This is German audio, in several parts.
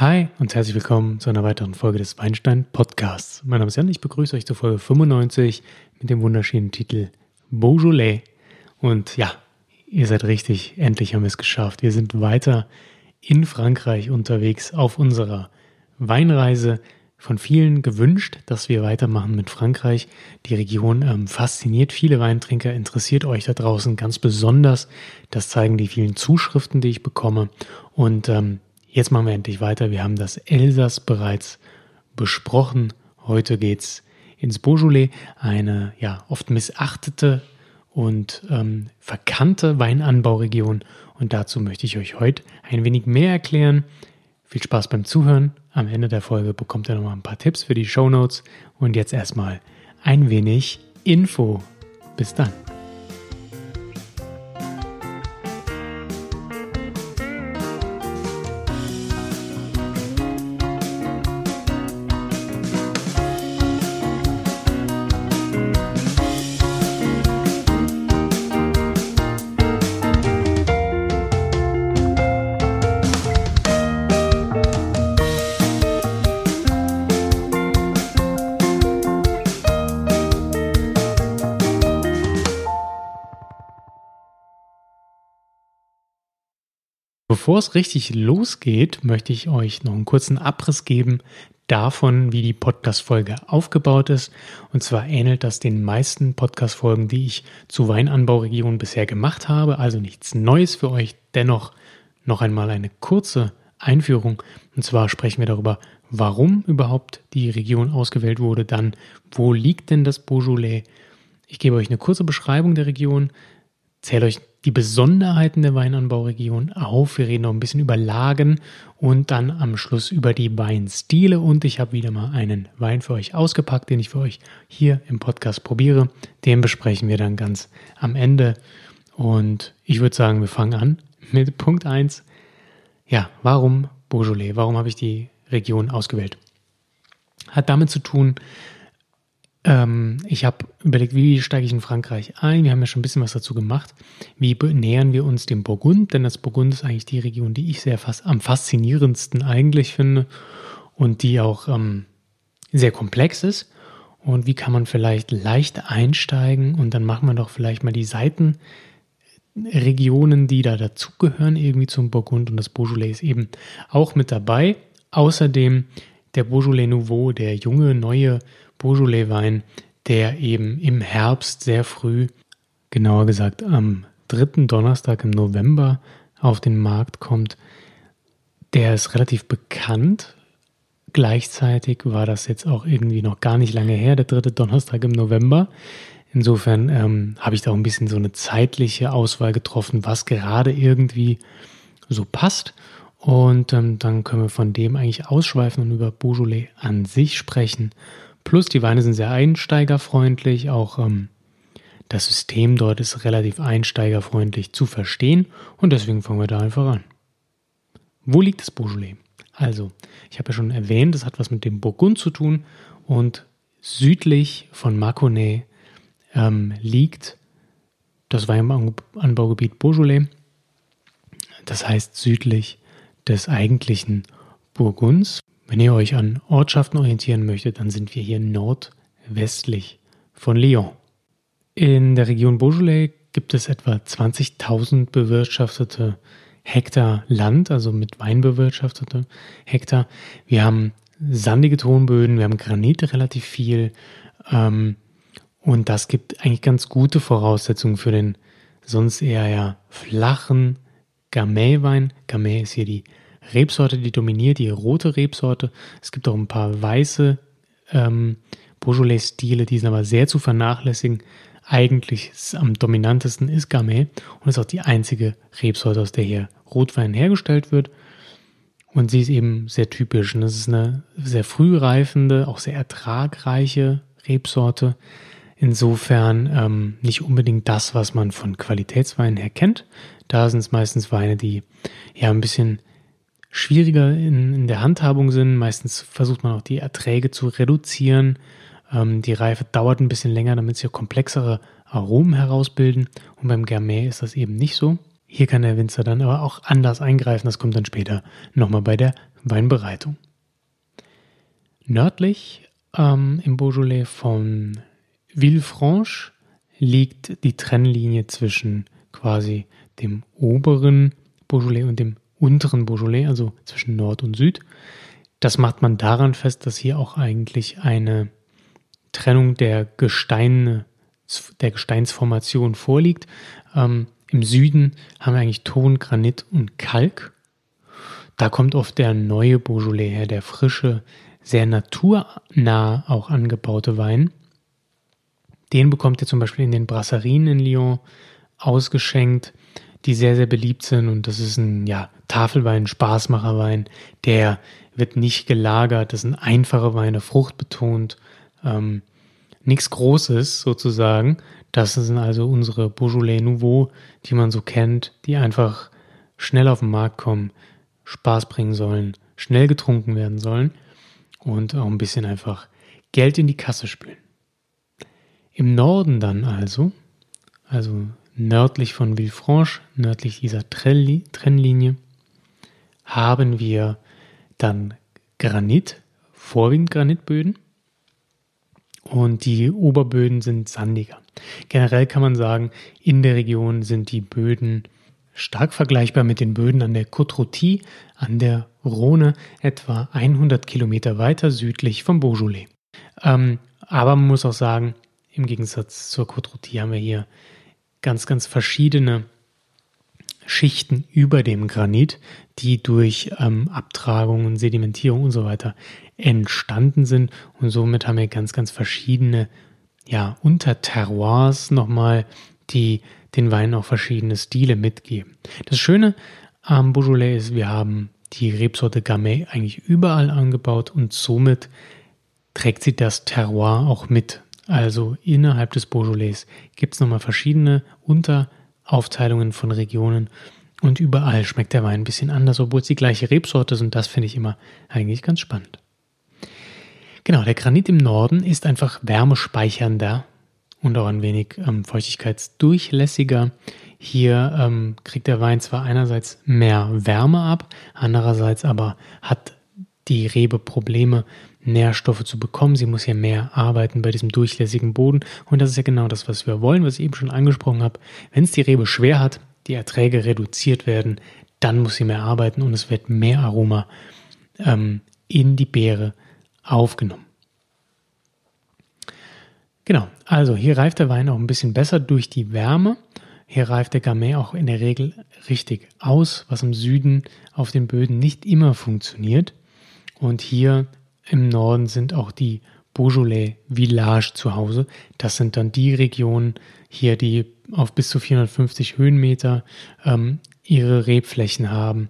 Hi und herzlich willkommen zu einer weiteren Folge des Weinstein Podcasts. Mein Name ist Jan, ich begrüße euch zur Folge 95 mit dem wunderschönen Titel Beaujolais. Und ja, ihr seid richtig, endlich haben wir es geschafft. Wir sind weiter in Frankreich unterwegs auf unserer Weinreise. Von vielen gewünscht, dass wir weitermachen mit Frankreich. Die Region ähm, fasziniert viele Weintrinker, interessiert euch da draußen ganz besonders. Das zeigen die vielen Zuschriften, die ich bekomme. Und ähm, Jetzt machen wir endlich weiter. Wir haben das Elsass bereits besprochen. Heute geht's ins Beaujolais, eine ja oft missachtete und ähm, verkannte Weinanbauregion. Und dazu möchte ich euch heute ein wenig mehr erklären. Viel Spaß beim Zuhören. Am Ende der Folge bekommt ihr nochmal ein paar Tipps für die Show Notes. Und jetzt erstmal ein wenig Info. Bis dann. Bevor es richtig losgeht, möchte ich euch noch einen kurzen Abriss geben davon, wie die Podcast-Folge aufgebaut ist. Und zwar ähnelt das den meisten Podcast-Folgen, die ich zu Weinanbauregionen bisher gemacht habe. Also nichts Neues für euch. Dennoch noch einmal eine kurze Einführung. Und zwar sprechen wir darüber, warum überhaupt die Region ausgewählt wurde. Dann, wo liegt denn das Beaujolais? Ich gebe euch eine kurze Beschreibung der Region, zähle euch die Besonderheiten der Weinanbauregion auf. Wir reden noch ein bisschen über Lagen und dann am Schluss über die Weinstile. Und ich habe wieder mal einen Wein für euch ausgepackt, den ich für euch hier im Podcast probiere. Den besprechen wir dann ganz am Ende. Und ich würde sagen, wir fangen an mit Punkt 1. Ja, warum Beaujolais? Warum habe ich die Region ausgewählt? Hat damit zu tun, ähm, ich habe überlegt, wie steige ich in Frankreich ein? Wir haben ja schon ein bisschen was dazu gemacht. Wie nähern wir uns dem Burgund? Denn das Burgund ist eigentlich die Region, die ich sehr fast am faszinierendsten eigentlich finde und die auch ähm, sehr komplex ist. Und wie kann man vielleicht leicht einsteigen und dann machen wir doch vielleicht mal die Seitenregionen, die da dazugehören, irgendwie zum Burgund und das Beaujolais ist eben auch mit dabei. Außerdem der Beaujolais Nouveau, der junge, neue Beaujolais-Wein, der eben im Herbst sehr früh, genauer gesagt am dritten Donnerstag im November auf den Markt kommt. Der ist relativ bekannt. Gleichzeitig war das jetzt auch irgendwie noch gar nicht lange her, der dritte Donnerstag im November. Insofern ähm, habe ich da auch ein bisschen so eine zeitliche Auswahl getroffen, was gerade irgendwie so passt. Und ähm, dann können wir von dem eigentlich ausschweifen und über Beaujolais an sich sprechen. Plus die Weine sind sehr einsteigerfreundlich, auch ähm, das System dort ist relativ einsteigerfreundlich zu verstehen und deswegen fangen wir da einfach an. Wo liegt das Beaujolais? Also, ich habe ja schon erwähnt, es hat was mit dem Burgund zu tun und südlich von Mâconnais ähm, liegt das Weinanbaugebiet Beaujolais. Das heißt südlich des eigentlichen Burgunds. Wenn ihr euch an Ortschaften orientieren möchtet, dann sind wir hier nordwestlich von Lyon. In der Region Beaujolais gibt es etwa 20.000 bewirtschaftete Hektar Land, also mit Wein bewirtschaftete Hektar. Wir haben sandige Tonböden, wir haben Granit relativ viel. Ähm, und das gibt eigentlich ganz gute Voraussetzungen für den sonst eher ja flachen Gamay-Wein. Gamay ist hier die Rebsorte, die dominiert, die rote Rebsorte. Es gibt auch ein paar weiße ähm, Beaujolais-Stile, die sind aber sehr zu vernachlässigen. Eigentlich am dominantesten ist Gamay und ist auch die einzige Rebsorte, aus der hier Rotwein hergestellt wird. Und sie ist eben sehr typisch. Und das ist eine sehr früh reifende, auch sehr ertragreiche Rebsorte. Insofern ähm, nicht unbedingt das, was man von Qualitätsweinen her kennt. Da sind es meistens Weine, die ja ein bisschen schwieriger in, in der Handhabung sind. Meistens versucht man auch die Erträge zu reduzieren. Ähm, die Reife dauert ein bisschen länger, damit sie komplexere Aromen herausbilden. Und beim Gamay ist das eben nicht so. Hier kann der Winzer dann aber auch anders eingreifen. Das kommt dann später nochmal bei der Weinbereitung. Nördlich ähm, im Beaujolais von Villefranche liegt die Trennlinie zwischen quasi dem oberen Beaujolais und dem unteren Beaujolais, also zwischen Nord und Süd. Das macht man daran fest, dass hier auch eigentlich eine Trennung der Gesteine, der Gesteinsformation vorliegt. Ähm, Im Süden haben wir eigentlich Ton, Granit und Kalk. Da kommt oft der neue Beaujolais her, der frische, sehr naturnah auch angebaute Wein. Den bekommt ihr zum Beispiel in den Brasserien in Lyon ausgeschenkt, die sehr, sehr beliebt sind. Und das ist ein ja, Tafelwein, Spaßmacherwein. Der wird nicht gelagert. Das sind einfache Weine, fruchtbetont. Ähm, nichts Großes sozusagen. Das sind also unsere Beaujolais Nouveau, die man so kennt, die einfach schnell auf den Markt kommen, Spaß bringen sollen, schnell getrunken werden sollen und auch ein bisschen einfach Geld in die Kasse spülen. Im Norden dann also, also nördlich von Villefranche, nördlich dieser Trennlinie, haben wir dann Granit, vorwiegend Granitböden. Und die Oberböden sind sandiger. Generell kann man sagen, in der Region sind die Böden stark vergleichbar mit den Böden an der Côte an der Rhone, etwa 100 Kilometer weiter südlich vom Beaujolais. Ähm, aber man muss auch sagen, im Gegensatz zur Côte haben wir hier ganz, ganz verschiedene Schichten über dem Granit, die durch ähm, Abtragungen, Sedimentierung und so weiter entstanden sind. Und somit haben wir ganz, ganz verschiedene ja, Unterterroirs nochmal, die den Wein auch verschiedene Stile mitgeben. Das Schöne am Beaujolais ist, wir haben die Rebsorte Gamay eigentlich überall angebaut und somit trägt sie das Terroir auch mit. Also innerhalb des Beaujolais gibt es nochmal verschiedene Unteraufteilungen von Regionen und überall schmeckt der Wein ein bisschen anders, obwohl es die gleiche Rebsorte ist und das finde ich immer eigentlich ganz spannend. Genau, der Granit im Norden ist einfach wärmespeichernder und auch ein wenig ähm, feuchtigkeitsdurchlässiger. Hier ähm, kriegt der Wein zwar einerseits mehr Wärme ab, andererseits aber hat die Rebe Probleme Nährstoffe zu bekommen. Sie muss ja mehr arbeiten bei diesem durchlässigen Boden. Und das ist ja genau das, was wir wollen, was ich eben schon angesprochen habe. Wenn es die Rebe schwer hat, die Erträge reduziert werden, dann muss sie mehr arbeiten und es wird mehr Aroma ähm, in die Beere aufgenommen. Genau, also hier reift der Wein auch ein bisschen besser durch die Wärme. Hier reift der Gamay auch in der Regel richtig aus, was im Süden auf den Böden nicht immer funktioniert. Und hier im Norden sind auch die Beaujolais Village zu Hause. Das sind dann die Regionen hier, die auf bis zu 450 Höhenmeter ähm, ihre Rebflächen haben.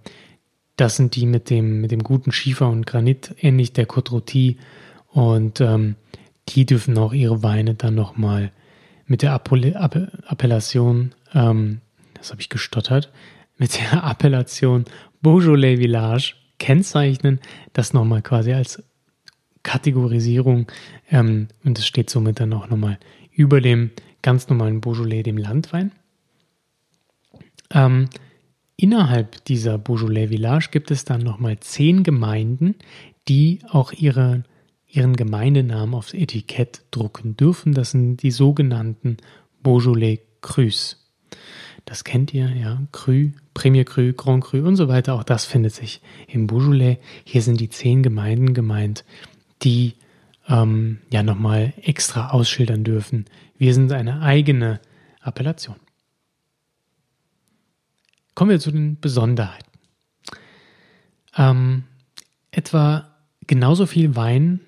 Das sind die mit dem, mit dem guten Schiefer und Granit, ähnlich der Côte Und ähm, die dürfen auch ihre Weine dann nochmal mit der Appellation, ähm, das habe ich gestottert, mit der Appellation Beaujolais Village kennzeichnen, das nochmal quasi als Kategorisierung ähm, und es steht somit dann auch nochmal über dem ganz normalen Beaujolais, dem Landwein. Ähm, innerhalb dieser Beaujolais Village gibt es dann nochmal zehn Gemeinden, die auch ihre, ihren Gemeindenamen aufs Etikett drucken dürfen. Das sind die sogenannten Beaujolais Crus. Das kennt ihr, ja, Cru, Premier Cru, Grand Cru und so weiter. Auch das findet sich im Beaujolais. Hier sind die zehn Gemeinden gemeint, die ähm, ja nochmal extra ausschildern dürfen. Wir sind eine eigene Appellation. Kommen wir zu den Besonderheiten. Ähm, etwa genauso viel Wein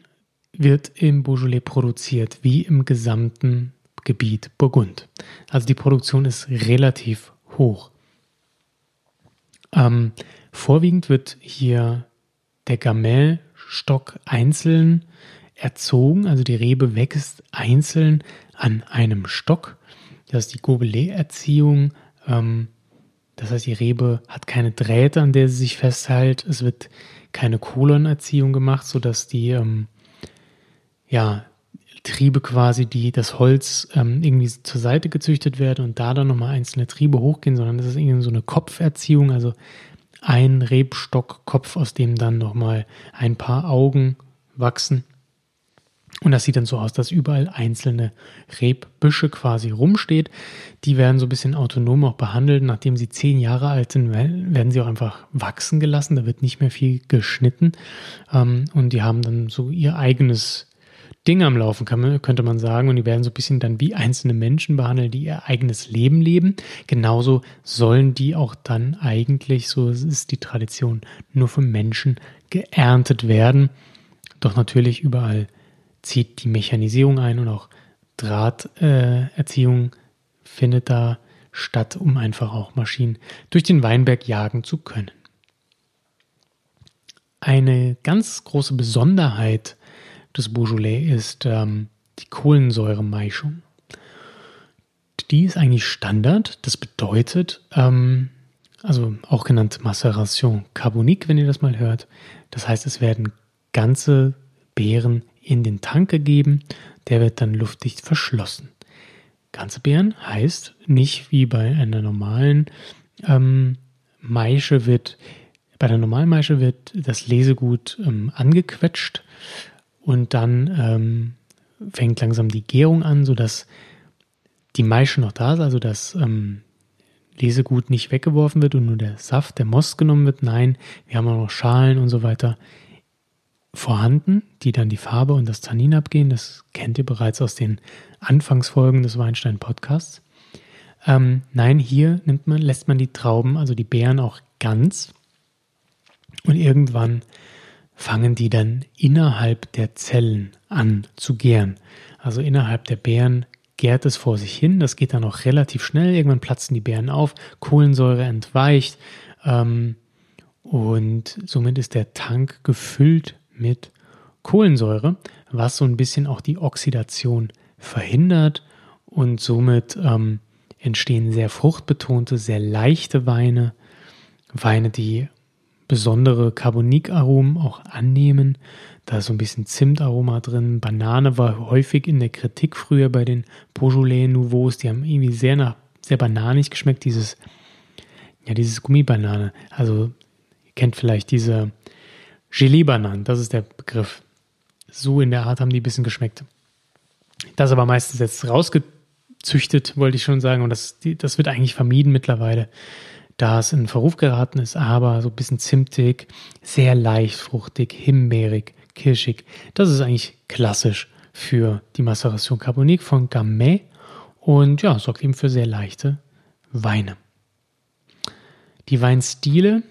wird im Beaujolais produziert wie im gesamten Gebiet Burgund. Also die Produktion ist relativ hoch. Ähm, vorwiegend wird hier der Gamay Stock einzeln erzogen, also die Rebe wächst einzeln an einem Stock. Das ist die Gobelet-Erziehung. Ähm, das heißt, die Rebe hat keine Drähte, an der sie sich festhält. Es wird keine Kolonerziehung gemacht, sodass die ähm, ja, Triebe quasi, die das Holz ähm, irgendwie zur Seite gezüchtet werden und da dann nochmal einzelne Triebe hochgehen, sondern das ist irgendwie so eine Kopferziehung. Also ein Rebstockkopf, aus dem dann nochmal ein paar Augen wachsen. Und das sieht dann so aus, dass überall einzelne Rebbüsche quasi rumsteht. Die werden so ein bisschen autonom auch behandelt. Nachdem sie zehn Jahre alt sind, werden sie auch einfach wachsen gelassen. Da wird nicht mehr viel geschnitten. Ähm, und die haben dann so ihr eigenes Ding am Laufen, könnte man sagen. Und die werden so ein bisschen dann wie einzelne Menschen behandelt, die ihr eigenes Leben leben. Genauso sollen die auch dann eigentlich, so ist die Tradition, nur von Menschen geerntet werden. Doch natürlich überall zieht die Mechanisierung ein und auch Drahterziehung äh, findet da statt, um einfach auch Maschinen durch den Weinberg jagen zu können. Eine ganz große Besonderheit des Beaujolais ist ähm, die Kohlensäuremeischung. Die ist eigentlich Standard. Das bedeutet, ähm, also auch genannt Maceration carbonique, wenn ihr das mal hört. Das heißt, es werden ganze Beeren in den Tank gegeben, der wird dann luftdicht verschlossen. Ganze Beeren heißt nicht wie bei einer normalen ähm, Maische wird, bei der normalen Maische wird das Lesegut ähm, angequetscht und dann ähm, fängt langsam die Gärung an, sodass die Maische noch da ist, also das ähm, Lesegut nicht weggeworfen wird und nur der Saft, der Most genommen wird. Nein, wir haben auch noch Schalen und so weiter vorhanden, die dann die Farbe und das Tannin abgehen. Das kennt ihr bereits aus den Anfangsfolgen des Weinstein-Podcasts. Ähm, nein, hier nimmt man, lässt man die Trauben, also die Beeren auch ganz. Und irgendwann fangen die dann innerhalb der Zellen an zu gären. Also innerhalb der Beeren gärt es vor sich hin. Das geht dann auch relativ schnell. Irgendwann platzen die Beeren auf, Kohlensäure entweicht ähm, und somit ist der Tank gefüllt mit Kohlensäure, was so ein bisschen auch die Oxidation verhindert und somit ähm, entstehen sehr fruchtbetonte, sehr leichte Weine, Weine, die besondere Carbonikaromen auch annehmen. Da ist so ein bisschen Zimtaroma drin. Banane war häufig in der Kritik früher bei den Beaujolais Nouveaux. Die haben irgendwie sehr nach sehr bananig geschmeckt. Dieses ja dieses Gummibanane. Also ihr kennt vielleicht diese Gelee-Bananen, das ist der Begriff. So in der Art haben die ein bisschen geschmeckt. Das aber meistens jetzt rausgezüchtet, wollte ich schon sagen. Und das, das wird eigentlich vermieden mittlerweile, da es in Verruf geraten ist, aber so ein bisschen zimtig, sehr leicht fruchtig, himbeerig, kirschig. Das ist eigentlich klassisch für die Maceration Carbonique von Gamay und ja, sorgt eben für sehr leichte Weine. Die Weinstile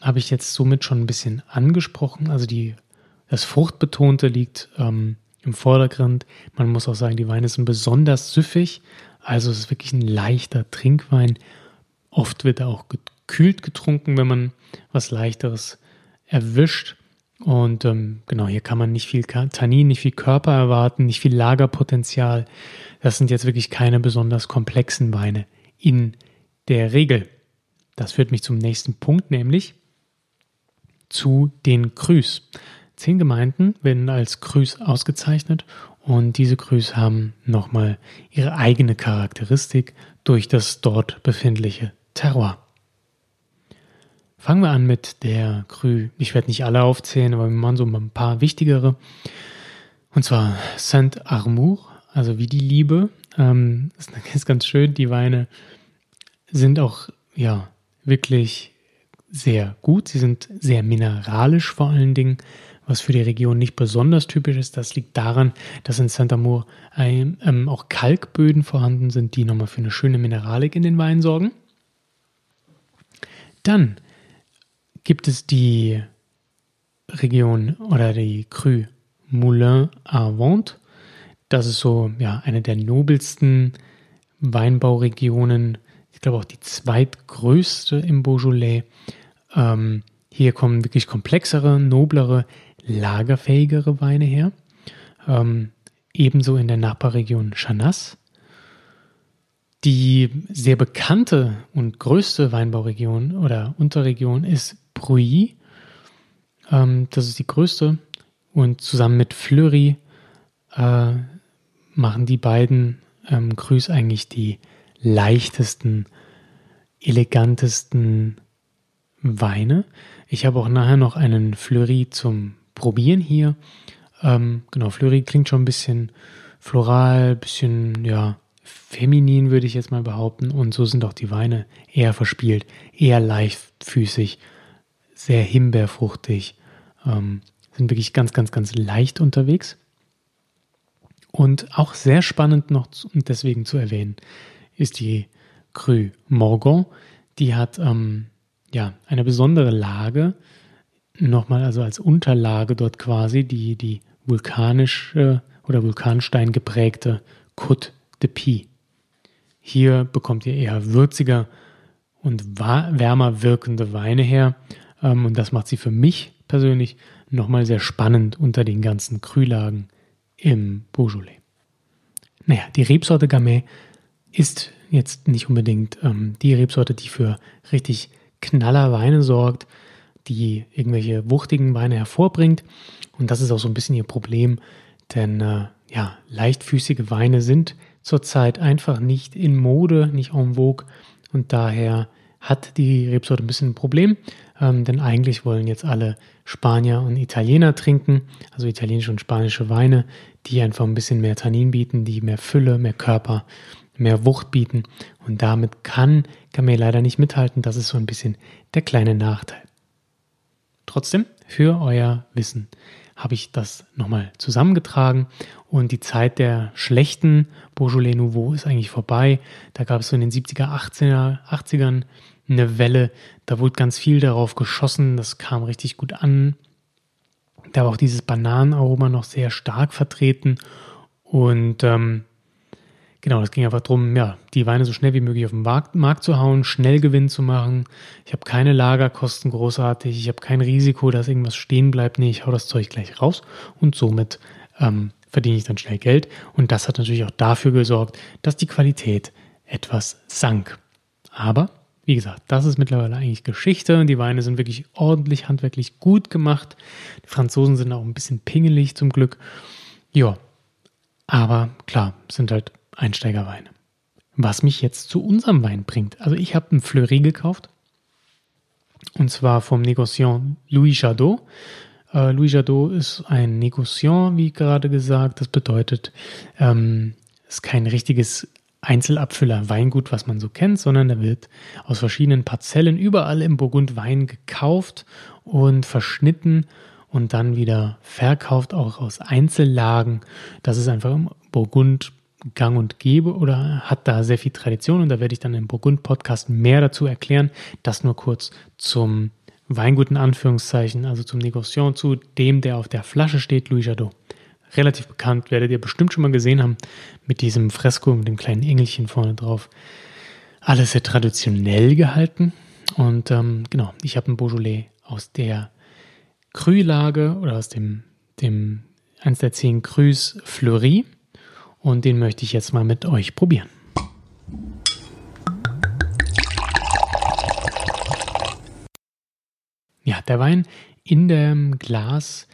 habe ich jetzt somit schon ein bisschen angesprochen. Also die, das Fruchtbetonte liegt ähm, im Vordergrund. Man muss auch sagen, die Weine sind besonders süffig. Also es ist wirklich ein leichter Trinkwein. Oft wird er auch gekühlt getrunken, wenn man was leichteres erwischt. Und ähm, genau, hier kann man nicht viel Tannin, nicht viel Körper erwarten, nicht viel Lagerpotenzial. Das sind jetzt wirklich keine besonders komplexen Weine in der Regel. Das führt mich zum nächsten Punkt, nämlich zu den Crus. Zehn Gemeinden werden als Crus ausgezeichnet und diese Crus haben nochmal ihre eigene Charakteristik durch das dort befindliche Terroir. Fangen wir an mit der Cru. Ich werde nicht alle aufzählen, aber wir machen so ein paar wichtigere. Und zwar Saint Armour, also wie die Liebe. Ähm, ist ganz schön. Die Weine sind auch ja wirklich sehr gut. Sie sind sehr mineralisch vor allen Dingen, was für die Region nicht besonders typisch ist. Das liegt daran, dass in Saint Amour ähm, auch Kalkböden vorhanden sind, die nochmal für eine schöne Mineralik in den Wein sorgen. Dann gibt es die Region oder die Cru Moulin à Vente. Das ist so ja, eine der nobelsten Weinbauregionen ich glaube auch die zweitgrößte im Beaujolais. Ähm, hier kommen wirklich komplexere, noblere, lagerfähigere Weine her. Ähm, ebenso in der Nachbarregion Chanas. Die sehr bekannte und größte Weinbauregion oder Unterregion ist Bruy. Ähm, das ist die größte. Und zusammen mit Fleury äh, machen die beiden ähm, Grüß eigentlich die leichtesten, elegantesten Weine. Ich habe auch nachher noch einen Fleury zum Probieren hier. Ähm, genau, Fleury klingt schon ein bisschen floral, bisschen, ja, feminin würde ich jetzt mal behaupten. Und so sind auch die Weine eher verspielt, eher leichtfüßig, sehr himbeerfruchtig, ähm, sind wirklich ganz, ganz, ganz leicht unterwegs. Und auch sehr spannend noch und deswegen zu erwähnen, ist die Cru Morgon. Die hat ähm, ja eine besondere Lage, nochmal also als Unterlage dort quasi, die, die vulkanische oder Vulkanstein geprägte Côte de Pie. Hier bekommt ihr eher würziger und wärmer wirkende Weine her. Ähm, und das macht sie für mich persönlich nochmal sehr spannend unter den ganzen Krühlagen im Beaujolais. Naja, die Rebsorte Gamay ist jetzt nicht unbedingt ähm, die Rebsorte, die für richtig knaller Weine sorgt, die irgendwelche wuchtigen Weine hervorbringt. Und das ist auch so ein bisschen ihr Problem, denn äh, ja, leichtfüßige Weine sind zurzeit einfach nicht in Mode, nicht en vogue und daher hat die Rebsorte ein bisschen ein Problem, ähm, denn eigentlich wollen jetzt alle Spanier und Italiener trinken, also italienische und spanische Weine, die einfach ein bisschen mehr Tannin bieten, die mehr Fülle, mehr Körper, mehr Wucht bieten und damit kann Gamay leider nicht mithalten. Das ist so ein bisschen der kleine Nachteil. Trotzdem, für euer Wissen habe ich das nochmal zusammengetragen und die Zeit der schlechten Beaujolais Nouveau ist eigentlich vorbei. Da gab es so in den 70er, 80er, 80ern eine Welle, da wurde ganz viel darauf geschossen, das kam richtig gut an. Da war auch dieses Bananenaroma noch sehr stark vertreten und ähm, Genau, es ging einfach darum, ja, die Weine so schnell wie möglich auf den Markt, zu hauen, schnell Gewinn zu machen. Ich habe keine Lagerkosten großartig, ich habe kein Risiko, dass irgendwas stehen bleibt. Nee, ich hau das Zeug gleich raus und somit ähm, verdiene ich dann schnell Geld. Und das hat natürlich auch dafür gesorgt, dass die Qualität etwas sank. Aber, wie gesagt, das ist mittlerweile eigentlich Geschichte. Die Weine sind wirklich ordentlich handwerklich gut gemacht. Die Franzosen sind auch ein bisschen pingelig zum Glück. Ja, aber klar, sind halt Einsteigerweine. Was mich jetzt zu unserem Wein bringt. Also ich habe einen Fleury gekauft. Und zwar vom Negociant Louis Jadot. Äh, Louis Jadot ist ein Negociant, wie gerade gesagt. Das bedeutet, ähm, ist kein richtiges Einzelabfüller Weingut, was man so kennt, sondern da wird aus verschiedenen Parzellen überall im Burgund Wein gekauft und verschnitten und dann wieder verkauft, auch aus Einzellagen. Das ist einfach im Burgund gang und gäbe oder hat da sehr viel Tradition und da werde ich dann im Burgund-Podcast mehr dazu erklären. Das nur kurz zum Weingut in Anführungszeichen, also zum Negociant, zu dem, der auf der Flasche steht, Louis Jadot. Relativ bekannt, werdet ihr bestimmt schon mal gesehen haben, mit diesem Fresko, mit dem kleinen Engelchen vorne drauf. Alles sehr traditionell gehalten und ähm, genau, ich habe ein Beaujolais aus der Krühlage oder aus dem, dem eins der zehn Crus Fleury und den möchte ich jetzt mal mit euch probieren. Ja, der Wein in dem Glas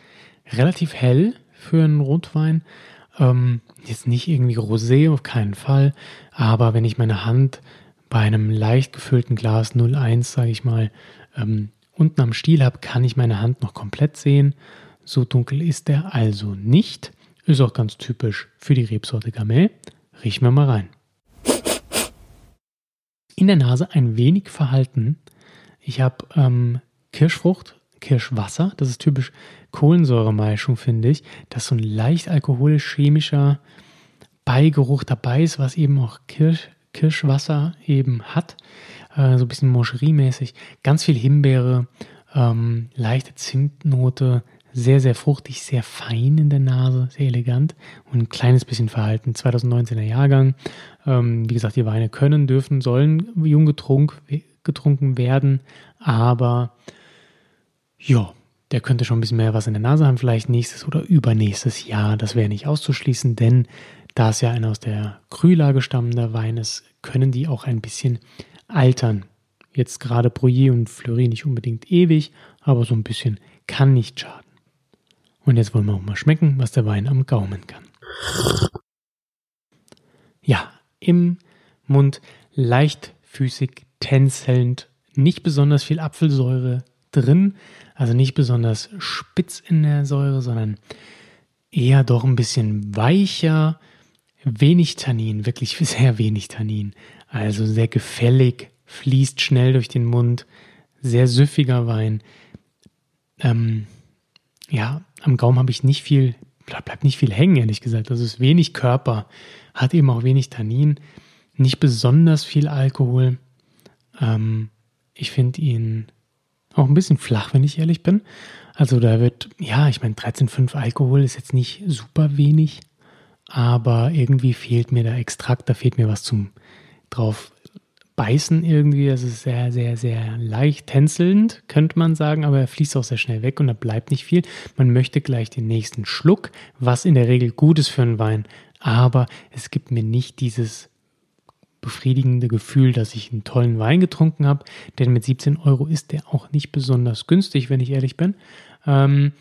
relativ hell für einen Rotwein. Ähm, jetzt nicht irgendwie rosé, auf keinen Fall. Aber wenn ich meine Hand bei einem leicht gefüllten Glas 01, sage ich mal, ähm, unten am Stiel habe, kann ich meine Hand noch komplett sehen. So dunkel ist er also nicht. Ist auch ganz typisch für die Rebsorte Gamay. Riechen wir mal rein. In der Nase ein wenig verhalten. Ich habe ähm, Kirschfrucht, Kirschwasser. Das ist typisch Kohlensäuremischung, finde ich. Dass so ein leicht alkoholisch-chemischer Beigeruch dabei ist, was eben auch Kirsch, Kirschwasser eben hat. Äh, so ein bisschen Moncherie-mäßig. Ganz viel Himbeere, ähm, leichte Zimtnote, sehr, sehr fruchtig, sehr fein in der Nase, sehr elegant und ein kleines bisschen verhalten. 2019er Jahrgang. Ähm, wie gesagt, die Weine können, dürfen, sollen jung getrunk, getrunken werden, aber ja, der könnte schon ein bisschen mehr was in der Nase haben, vielleicht nächstes oder übernächstes Jahr. Das wäre nicht auszuschließen, denn da es ja ein aus der Krühlage stammender Wein ist, können die auch ein bisschen altern. Jetzt gerade Brouillet und Fleury nicht unbedingt ewig, aber so ein bisschen kann nicht schaden. Und jetzt wollen wir auch mal schmecken, was der Wein am Gaumen kann. Ja, im Mund leichtfüßig, tänzelnd, nicht besonders viel Apfelsäure drin, also nicht besonders spitz in der Säure, sondern eher doch ein bisschen weicher, wenig Tannin, wirklich sehr wenig Tannin, also sehr gefällig, fließt schnell durch den Mund, sehr süffiger Wein. Ähm, ja, am Gaumen habe ich nicht viel, bleibt nicht viel hängen, ehrlich gesagt. Also es ist wenig Körper, hat eben auch wenig Tannin, nicht besonders viel Alkohol. Ähm, ich finde ihn auch ein bisschen flach, wenn ich ehrlich bin. Also da wird, ja, ich meine, 13,5 Alkohol ist jetzt nicht super wenig, aber irgendwie fehlt mir der Extrakt, da fehlt mir was zum drauf beißen irgendwie. Es ist sehr, sehr, sehr leicht tänzelnd, könnte man sagen, aber er fließt auch sehr schnell weg und da bleibt nicht viel. Man möchte gleich den nächsten Schluck, was in der Regel gut ist für einen Wein, aber es gibt mir nicht dieses befriedigende Gefühl, dass ich einen tollen Wein getrunken habe, denn mit 17 Euro ist der auch nicht besonders günstig, wenn ich ehrlich bin. Ähm,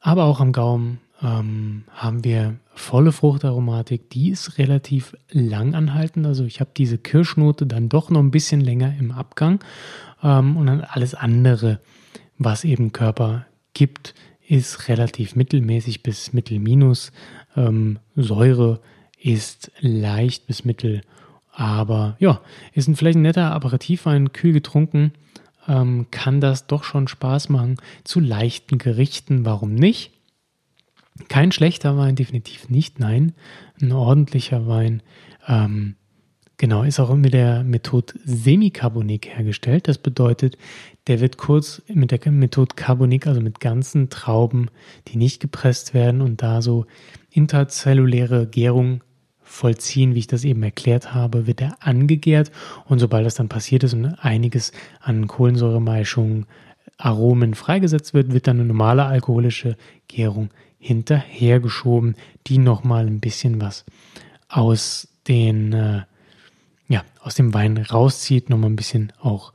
aber auch am Gaumen ähm, haben wir volle Fruchtaromatik, die ist relativ lang anhaltend. Also ich habe diese Kirschnote dann doch noch ein bisschen länger im Abgang ähm, und dann alles andere, was eben Körper gibt, ist relativ mittelmäßig bis mittelminus. Ähm, Säure ist leicht bis mittel aber ja, ist ein, vielleicht ein netter Aperitivwein, kühl getrunken, ähm, kann das doch schon Spaß machen zu leichten Gerichten. Warum nicht? Kein schlechter Wein, definitiv nicht, nein. Ein ordentlicher Wein. Ähm, genau, ist auch mit der Methode Semicarbonik hergestellt. Das bedeutet, der wird kurz mit der Methode Carbonik, also mit ganzen Trauben, die nicht gepresst werden und da so interzelluläre Gärung vollziehen, wie ich das eben erklärt habe, wird er angegärt und sobald das dann passiert ist und einiges an Kohlensäuremeischungen, Aromen freigesetzt wird, wird dann eine normale alkoholische Gärung hinterhergeschoben, die nochmal ein bisschen was aus den, äh, ja, aus dem Wein rauszieht, nochmal ein bisschen auch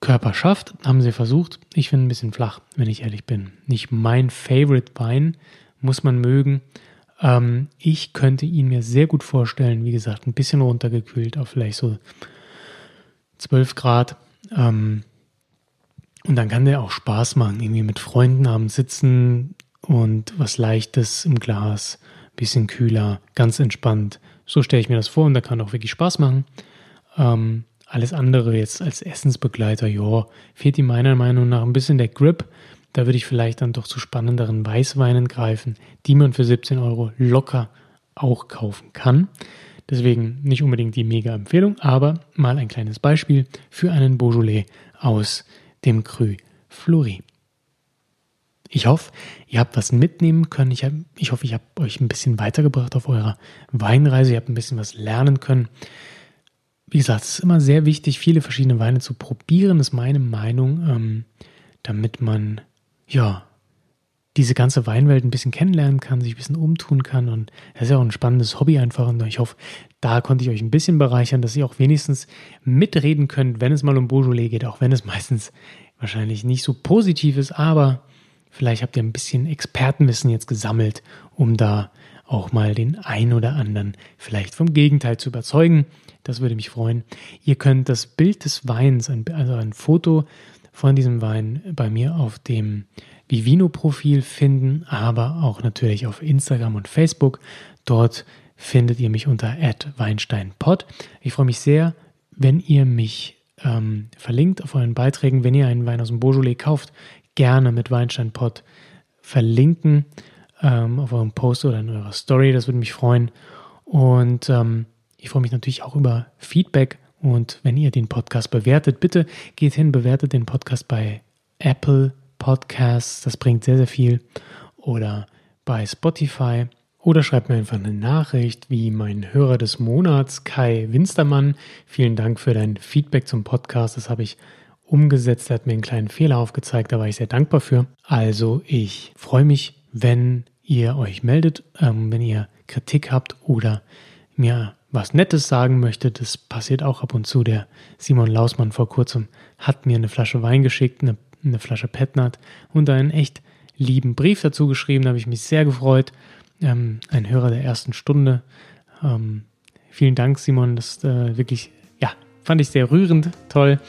Körper schafft. Haben sie versucht. Ich finde ein bisschen flach, wenn ich ehrlich bin. Nicht mein Favorite Wein, muss man mögen. Ähm, ich könnte ihn mir sehr gut vorstellen, wie gesagt, ein bisschen runtergekühlt auf vielleicht so 12 Grad. Ähm, und dann kann der auch Spaß machen, irgendwie mit Freunden abends sitzen und was Leichtes im Glas, bisschen kühler, ganz entspannt. So stelle ich mir das vor und da kann auch wirklich Spaß machen. Ähm, alles andere jetzt als Essensbegleiter, ja, fehlt ihm meiner Meinung nach ein bisschen der Grip. Da würde ich vielleicht dann doch zu spannenderen Weißweinen greifen, die man für 17 Euro locker auch kaufen kann. Deswegen nicht unbedingt die Mega-Empfehlung, aber mal ein kleines Beispiel für einen Beaujolais aus dem Cru Fleury. Ich hoffe, ihr habt was mitnehmen können. Ich, hab, ich hoffe, ich habe euch ein bisschen weitergebracht auf eurer Weinreise. Ihr habt ein bisschen was lernen können. Wie gesagt, es ist immer sehr wichtig, viele verschiedene Weine zu probieren, ist meine Meinung, ähm, damit man ja, diese ganze Weinwelt ein bisschen kennenlernen kann, sich ein bisschen umtun kann. Und das ist ja auch ein spannendes Hobby einfach. Und ich hoffe, da konnte ich euch ein bisschen bereichern, dass ihr auch wenigstens mitreden könnt, wenn es mal um Beaujolais geht, auch wenn es meistens wahrscheinlich nicht so positiv ist. Aber vielleicht habt ihr ein bisschen Expertenwissen jetzt gesammelt, um da auch mal den einen oder anderen vielleicht vom Gegenteil zu überzeugen. Das würde mich freuen. Ihr könnt das Bild des Weins, also ein Foto von diesem Wein bei mir auf dem Vivino-Profil finden, aber auch natürlich auf Instagram und Facebook. Dort findet ihr mich unter @weinsteinpod. Ich freue mich sehr, wenn ihr mich ähm, verlinkt auf euren Beiträgen, wenn ihr einen Wein aus dem Beaujolais kauft, gerne mit Weinsteinpod verlinken ähm, auf eurem Post oder in eurer Story. Das würde mich freuen. Und ähm, ich freue mich natürlich auch über Feedback und wenn ihr den Podcast bewertet, bitte geht hin, bewertet den Podcast bei Apple Podcasts. Das bringt sehr, sehr viel. Oder bei Spotify. Oder schreibt mir einfach eine Nachricht, wie mein Hörer des Monats, Kai Winstermann. Vielen Dank für dein Feedback zum Podcast. Das habe ich umgesetzt. Er hat mir einen kleinen Fehler aufgezeigt. Da war ich sehr dankbar für. Also, ich freue mich, wenn ihr euch meldet, ähm, wenn ihr Kritik habt oder mir was Nettes sagen möchte, das passiert auch ab und zu. Der Simon Lausmann vor kurzem hat mir eine Flasche Wein geschickt, eine, eine Flasche Petnat und einen echt lieben Brief dazu geschrieben. Da habe ich mich sehr gefreut. Ähm, ein Hörer der ersten Stunde. Ähm, vielen Dank, Simon. Das ist äh, wirklich, fand ich sehr rührend, toll,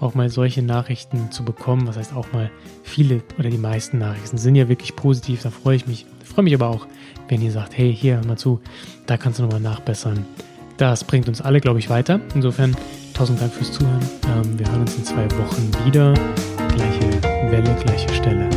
auch mal solche Nachrichten zu bekommen. Was heißt auch mal viele oder die meisten Nachrichten sind ja wirklich positiv, da freue ich mich. Ich freue mich aber auch, wenn ihr sagt, hey, hier, hör mal zu, da kannst du nochmal nachbessern. Das bringt uns alle, glaube ich, weiter. Insofern tausend Dank fürs Zuhören. Ähm, wir hören uns in zwei Wochen wieder. Gleiche Welle, gleiche Stelle.